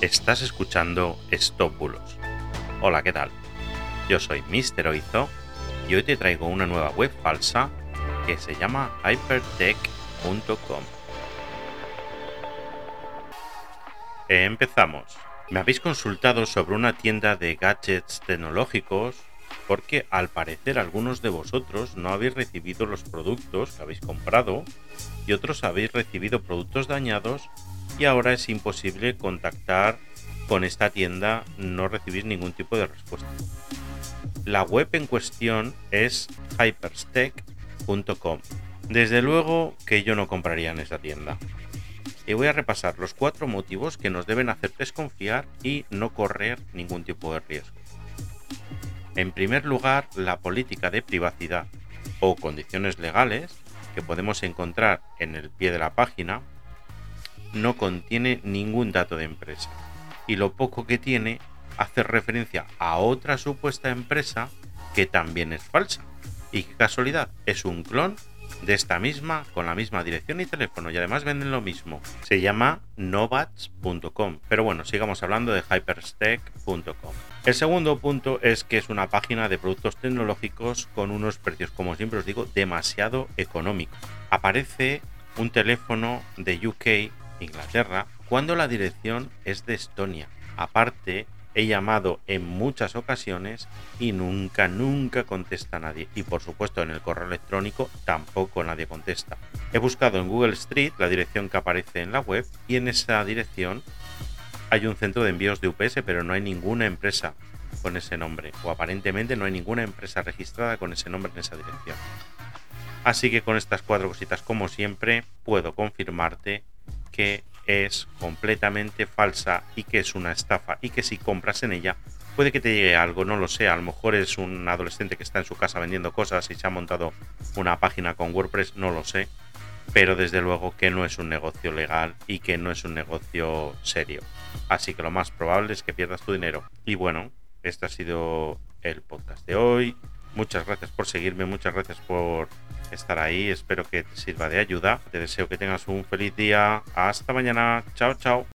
Estás escuchando Stop Bulos. Hola, ¿qué tal? Yo soy Mr. Oizo y hoy te traigo una nueva web falsa que se llama hypertech.com. Empezamos. Me habéis consultado sobre una tienda de gadgets tecnológicos porque al parecer algunos de vosotros no habéis recibido los productos que habéis comprado y otros habéis recibido productos dañados y ahora es imposible contactar con esta tienda, no recibís ningún tipo de respuesta. La web en cuestión es hyperstech.com. Desde luego que yo no compraría en esa tienda. Y voy a repasar los cuatro motivos que nos deben hacer desconfiar y no correr ningún tipo de riesgo. En primer lugar, la política de privacidad o condiciones legales que podemos encontrar en el pie de la página no contiene ningún dato de empresa y lo poco que tiene hace referencia a otra supuesta empresa que también es falsa. Y qué casualidad, es un clon de esta misma con la misma dirección y teléfono y además venden lo mismo. Se llama novats.com. Pero bueno, sigamos hablando de hyperstack.com. El segundo punto es que es una página de productos tecnológicos con unos precios, como siempre os digo, demasiado económicos. Aparece un teléfono de UK Inglaterra, cuando la dirección es de Estonia. Aparte, he llamado en muchas ocasiones y nunca, nunca contesta nadie. Y por supuesto en el correo electrónico tampoco nadie contesta. He buscado en Google Street la dirección que aparece en la web y en esa dirección hay un centro de envíos de UPS, pero no hay ninguna empresa con ese nombre. O aparentemente no hay ninguna empresa registrada con ese nombre en esa dirección. Así que con estas cuatro cositas, como siempre, puedo confirmarte que es completamente falsa y que es una estafa y que si compras en ella puede que te llegue algo, no lo sé, a lo mejor es un adolescente que está en su casa vendiendo cosas y se ha montado una página con WordPress, no lo sé, pero desde luego que no es un negocio legal y que no es un negocio serio. Así que lo más probable es que pierdas tu dinero. Y bueno, este ha sido el podcast de hoy. Muchas gracias por seguirme, muchas gracias por estar ahí. Espero que te sirva de ayuda. Te deseo que tengas un feliz día. Hasta mañana. Chao, chao.